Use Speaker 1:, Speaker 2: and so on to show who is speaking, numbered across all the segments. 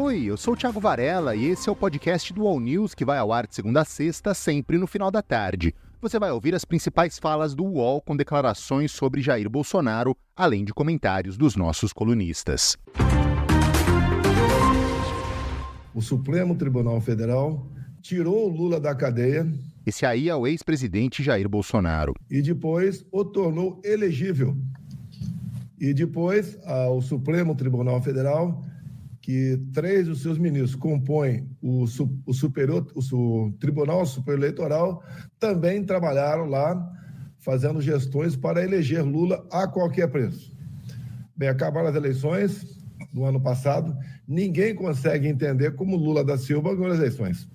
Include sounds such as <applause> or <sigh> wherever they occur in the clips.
Speaker 1: Oi, eu sou o Thiago Varela e esse é o podcast do All News que vai ao ar de segunda a sexta, sempre no final da tarde. Você vai ouvir as principais falas do UOL com declarações sobre Jair Bolsonaro, além de comentários dos nossos colunistas.
Speaker 2: O Supremo Tribunal Federal tirou o Lula da cadeia.
Speaker 1: Esse aí é o ex-presidente Jair Bolsonaro.
Speaker 2: E depois o tornou elegível. E depois o Supremo Tribunal Federal que três dos seus ministros compõem o, o, superior, o Tribunal Superior Eleitoral, também trabalharam lá fazendo gestões para eleger Lula a qualquer preço. Bem, acabaram as eleições no ano passado, ninguém consegue entender como Lula da Silva ganhou as eleições,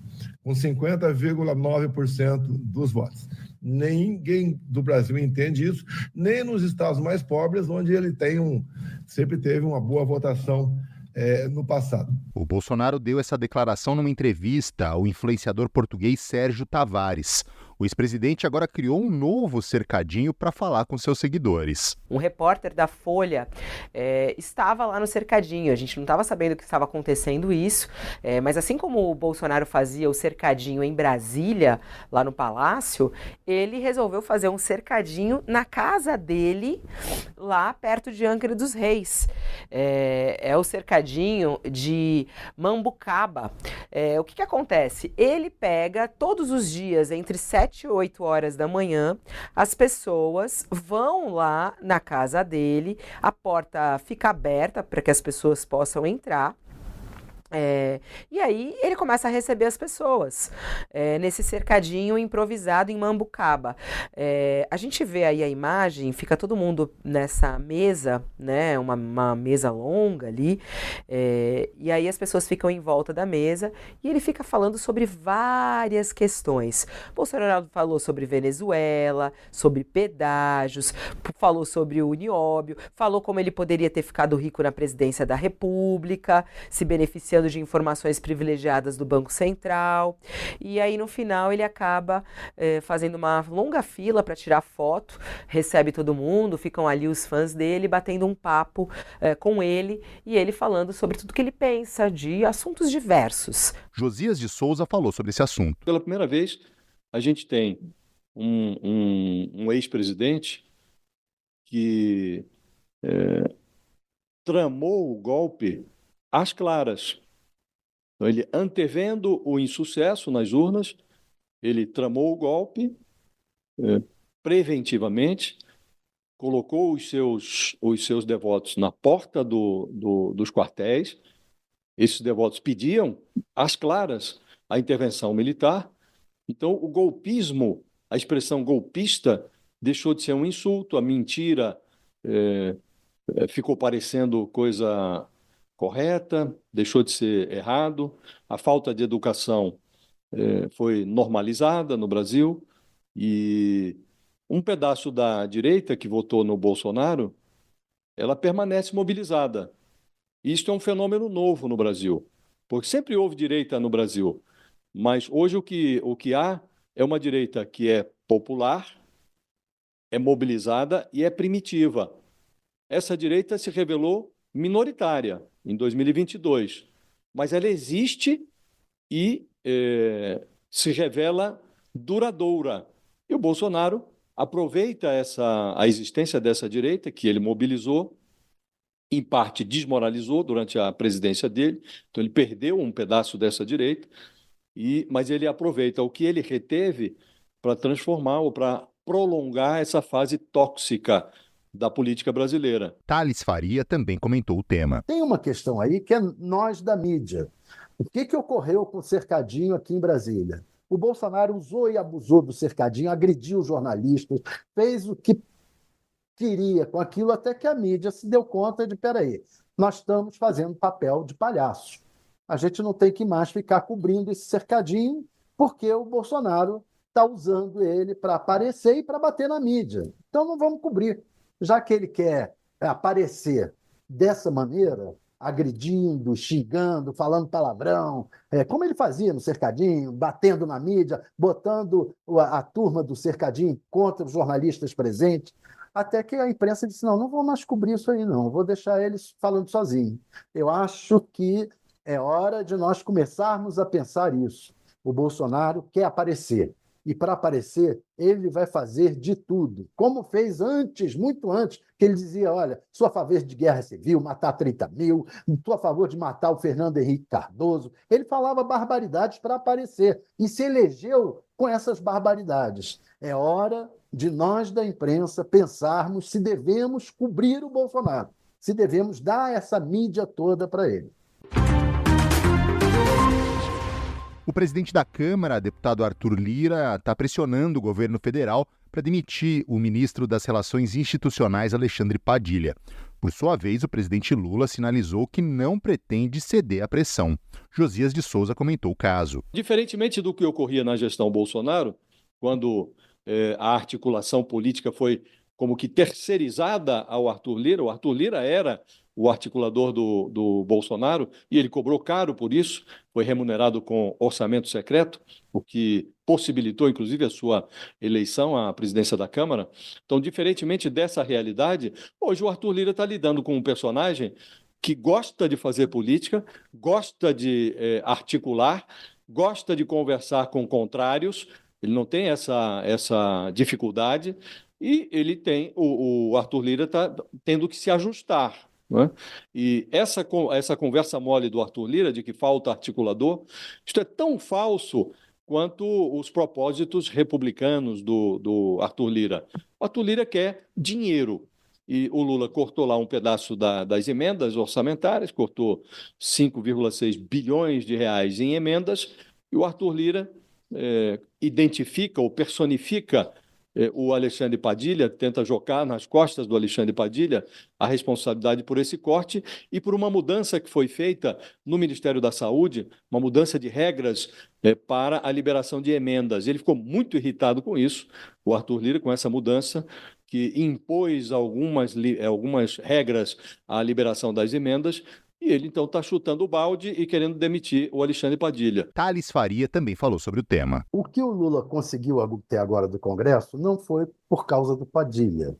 Speaker 2: com 50,9% dos votos. Ninguém do Brasil entende isso, nem nos estados mais pobres, onde ele tem um, sempre teve uma boa votação é, no passado.
Speaker 1: O Bolsonaro deu essa declaração numa entrevista ao influenciador português Sérgio Tavares. O ex-presidente agora criou um novo cercadinho para falar com seus seguidores.
Speaker 3: Um repórter da Folha é, estava lá no cercadinho. A gente não estava sabendo que estava acontecendo isso, é, mas assim como o Bolsonaro fazia o cercadinho em Brasília, lá no Palácio, ele resolveu fazer um cercadinho na casa dele, lá perto de Angra dos Reis. É, é o cercadinho de Mambucaba. É, o que, que acontece? Ele pega todos os dias entre 7 7, 8 horas da manhã, as pessoas vão lá na casa dele, a porta fica aberta para que as pessoas possam entrar. É, e aí ele começa a receber as pessoas é, nesse cercadinho improvisado em Mambucaba. É, a gente vê aí a imagem, fica todo mundo nessa mesa, né? Uma, uma mesa longa ali, é, e aí as pessoas ficam em volta da mesa e ele fica falando sobre várias questões. Bolsonaro falou sobre Venezuela, sobre pedágios, falou sobre o Unióbio, falou como ele poderia ter ficado rico na presidência da República, se beneficiando de informações privilegiadas do Banco Central. E aí, no final, ele acaba é, fazendo uma longa fila para tirar foto, recebe todo mundo, ficam ali os fãs dele batendo um papo é, com ele e ele falando sobre tudo que ele pensa de assuntos diversos.
Speaker 1: Josias de Souza falou sobre esse assunto.
Speaker 4: Pela primeira vez, a gente tem um, um, um ex-presidente que é, tramou o golpe às claras. Então, ele, antevendo o insucesso nas urnas, ele tramou o golpe é, preventivamente, colocou os seus, os seus devotos na porta do, do, dos quartéis. Esses devotos pediam, às claras, a intervenção militar. Então, o golpismo, a expressão golpista, deixou de ser um insulto, a mentira é, ficou parecendo coisa correta, deixou de ser errado, a falta de educação eh, foi normalizada no Brasil e um pedaço da direita que votou no Bolsonaro, ela permanece mobilizada. Isto é um fenômeno novo no Brasil, porque sempre houve direita no Brasil, mas hoje o que, o que há é uma direita que é popular, é mobilizada e é primitiva. Essa direita se revelou minoritária em 2022, mas ela existe e é, se revela duradoura. E o Bolsonaro aproveita essa, a existência dessa direita, que ele mobilizou, em parte desmoralizou durante a presidência dele, então ele perdeu um pedaço dessa direita, e, mas ele aproveita o que ele reteve para transformar ou para prolongar essa fase tóxica da política brasileira.
Speaker 1: Thales Faria também comentou o tema.
Speaker 5: Tem uma questão aí que é nós da mídia. O que, que ocorreu com o cercadinho aqui em Brasília? O Bolsonaro usou e abusou do cercadinho, agrediu os jornalistas, fez o que queria com aquilo, até que a mídia se deu conta de: peraí, nós estamos fazendo papel de palhaço. A gente não tem que mais ficar cobrindo esse cercadinho, porque o Bolsonaro está usando ele para aparecer e para bater na mídia. Então não vamos cobrir já que ele quer aparecer dessa maneira, agredindo, xingando, falando palavrão, é, como ele fazia no cercadinho, batendo na mídia, botando a, a, turma do cercadinho contra os jornalistas presentes, até que a imprensa disse: não, não vou mais cobrir isso aí, não, vou deixar eles falando sozinho. Eu acho que É hora de nós começarmos a pensar isso. O Bolsonaro quer aparecer. E para aparecer, ele vai fazer de tudo. Como fez antes, muito antes, que ele dizia: olha, sou a favor de guerra civil, matar 30 mil, estou a favor de matar o Fernando Henrique Cardoso. Ele falava barbaridades para aparecer e se elegeu com essas barbaridades. É hora de nós da imprensa pensarmos se devemos cobrir o Bolsonaro, se devemos dar essa mídia toda para ele.
Speaker 1: O presidente da Câmara, deputado Arthur Lira, está pressionando o governo federal para demitir o ministro das Relações Institucionais, Alexandre Padilha. Por sua vez, o presidente Lula sinalizou que não pretende ceder à pressão. Josias de Souza comentou o caso.
Speaker 4: Diferentemente do que ocorria na gestão Bolsonaro, quando eh, a articulação política foi como que terceirizada ao Arthur Lira, o Arthur Lira era o articulador do, do Bolsonaro, e ele cobrou caro por isso, foi remunerado com orçamento secreto, o que possibilitou, inclusive, a sua eleição à presidência da Câmara. Então, diferentemente dessa realidade, hoje o Arthur Lira está lidando com um personagem que gosta de fazer política, gosta de eh, articular, gosta de conversar com contrários, ele não tem essa, essa dificuldade, e ele tem, o, o Arthur Lira está tendo que se ajustar é? E essa, essa conversa mole do Arthur Lira de que falta articulador, isto é tão falso quanto os propósitos republicanos do, do Arthur Lira. O Arthur Lira quer dinheiro. E o Lula cortou lá um pedaço da, das emendas orçamentárias, cortou 5,6 bilhões de reais em emendas, e o Arthur Lira é, identifica ou personifica o Alexandre Padilha, tenta jogar nas costas do Alexandre Padilha a responsabilidade por esse corte e por uma mudança que foi feita no Ministério da Saúde, uma mudança de regras é, para a liberação de emendas. Ele ficou muito irritado com isso, o Arthur Lira, com essa mudança que impôs algumas, algumas regras à liberação das emendas, e ele então está chutando o balde e querendo demitir o Alexandre Padilha.
Speaker 1: Thales Faria também falou sobre o tema.
Speaker 5: O que o Lula conseguiu até agora do Congresso não foi por causa do Padilha.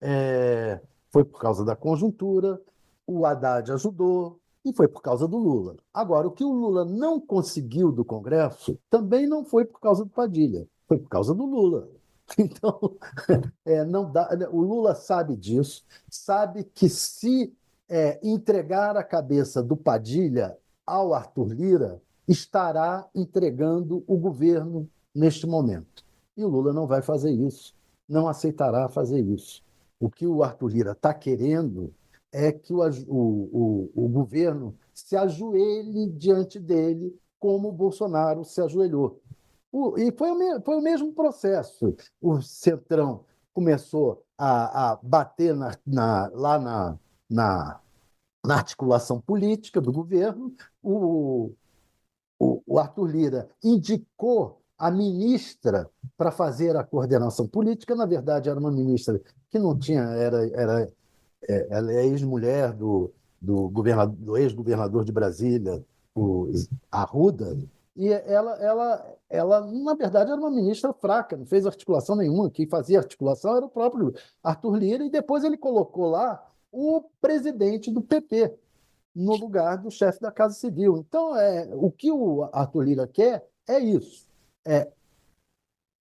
Speaker 5: É... Foi por causa da conjuntura, o Haddad ajudou, e foi por causa do Lula. Agora, o que o Lula não conseguiu do Congresso também não foi por causa do Padilha, foi por causa do Lula. <laughs> Então, <laughs> é, não dá, o Lula sabe disso, sabe que se é, entregar a cabeça do Padilha ao Arthur Lira, estará entregando o governo neste momento. E o Lula não vai fazer isso, não aceitará fazer isso. O que o Arthur Lira está querendo é que o, o, o, o governo se ajoelhe diante dele, como o Bolsonaro se ajoelhou. O, e foi o, foi o mesmo processo. O Centrão começou a, a bater na, na, lá na, na, na articulação política do governo. O, o, o Arthur Lira indicou a ministra para fazer a coordenação política. Na verdade, era uma ministra que não tinha, era, era é, ela é ex-mulher do, do, do ex-governador de Brasília, o Arruda, e ela, ela, ela, na verdade, era uma ministra fraca, não fez articulação nenhuma. Quem fazia articulação era o próprio Arthur Lira, e depois ele colocou lá o presidente do PP no lugar do chefe da Casa Civil. Então, é, o que o Arthur Lira quer é isso: é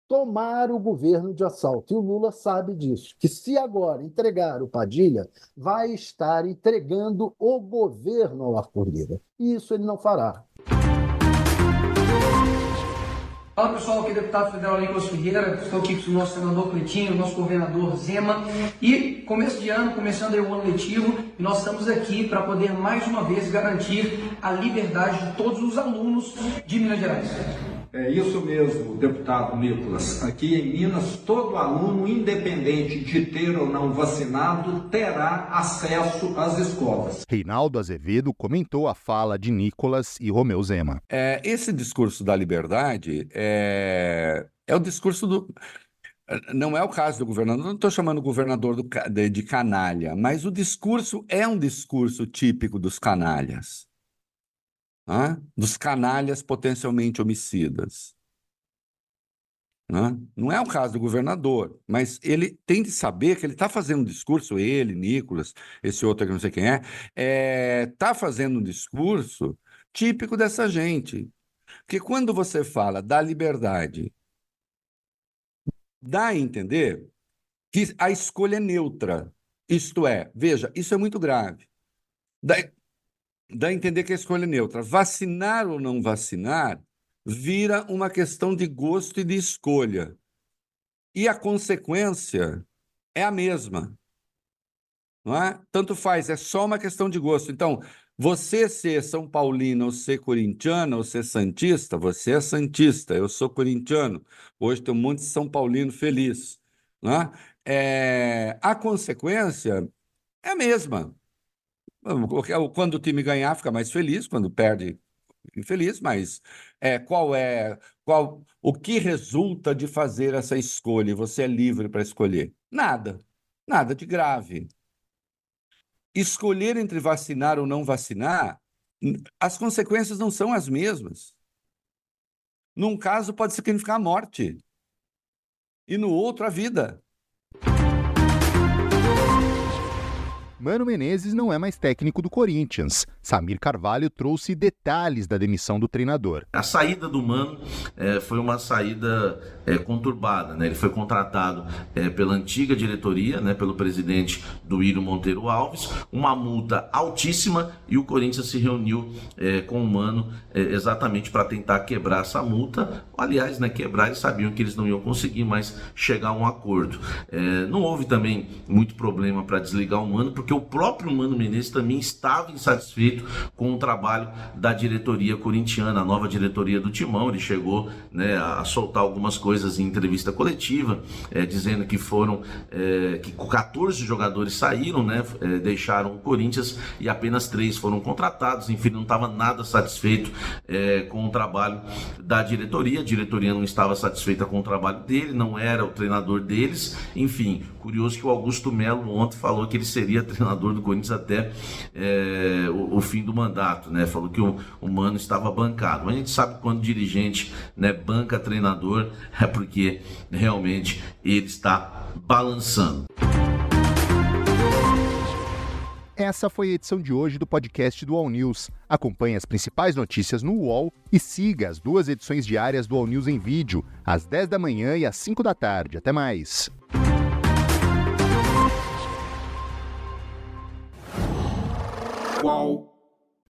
Speaker 5: tomar o governo de assalto. E o Lula sabe disso, que se agora entregar o Padilha, vai estar entregando o governo ao Arthur Lira. E isso ele não fará.
Speaker 6: Fala pessoal, aqui é o deputado federal Nicolas Ferreira, estou aqui com o nosso senador Cleitinho, nosso governador Zema e começo de ano, começando aí o ano letivo, e nós estamos aqui para poder mais uma vez garantir a liberdade de todos os alunos de Minas Gerais.
Speaker 7: É isso mesmo, deputado Nicolas. Aqui em Minas, todo aluno, independente de ter ou não vacinado, terá acesso às escolas.
Speaker 1: Reinaldo Azevedo comentou a fala de Nicolas e Romeu Zema.
Speaker 8: É, esse discurso da liberdade é, é o discurso do. Não é o caso do governador, não estou chamando o governador do, de, de canalha, mas o discurso é um discurso típico dos canalhas né? dos canalhas potencialmente homicidas. Né? Não é o caso do governador, mas ele tem de saber que ele está fazendo um discurso, ele, Nicolas, esse outro que não sei quem é, está é, tá fazendo um discurso típico dessa gente. Porque quando você fala da liberdade, dá a entender que a escolha é neutra. Isto é, veja, isso é muito grave. Dá, a entender que a escolha é neutra. Vacinar ou não vacinar vira uma questão de gosto e de escolha. E a consequência é a mesma. Não é? Tanto faz, é só uma questão de gosto. Então, você ser São Paulino ou ser corintiano ou ser santista, você é santista, eu sou corintiano. Hoje tem um monte de São Paulino feliz. Né? É, a consequência é a mesma. Quando o time ganhar, fica mais feliz, quando perde, infeliz, mas é, qual é qual o que resulta de fazer essa escolha? Você é livre para escolher? Nada, nada de grave escolher entre vacinar ou não vacinar, as consequências não são as mesmas. Num caso, pode significar a morte, e no outro, a vida.
Speaker 1: Mano Menezes não é mais técnico do Corinthians. Samir Carvalho trouxe detalhes da demissão do treinador.
Speaker 9: A saída do Mano é, foi uma saída é, conturbada. Né? Ele foi contratado é, pela antiga diretoria, né, pelo presidente do Írio Monteiro Alves, uma multa altíssima e o Corinthians se reuniu é, com o Mano é, exatamente para tentar quebrar essa multa. Aliás, né, quebrar, eles sabiam que eles não iam conseguir mais chegar a um acordo. É, não houve também muito problema para desligar o Mano, porque porque o próprio Mano Menezes também estava insatisfeito com o trabalho da diretoria corintiana, a nova diretoria do Timão. Ele chegou né, a soltar algumas coisas em entrevista coletiva, é, dizendo que foram é, que 14 jogadores saíram, né, é, deixaram o Corinthians e apenas três foram contratados. Enfim, não estava nada satisfeito é, com o trabalho da diretoria. A diretoria não estava satisfeita com o trabalho dele, não era o treinador deles. Enfim, curioso que o Augusto Melo ontem falou que ele seria treinador do Corinthians até é, o, o, fim do mandato, né? Falou que o, o Mano estava bancado. Mas a gente sabe quando dirigente né, banca treinador <laughs> é porque realmente ele está balançando.
Speaker 1: Essa foi a edição de hoje do podcast do All News. Acompanhe as principais notícias no UOL e siga as duas edições diárias do All News em vídeo, às 10 da manhã e às 5 da tarde. Até mais.
Speaker 10: Qual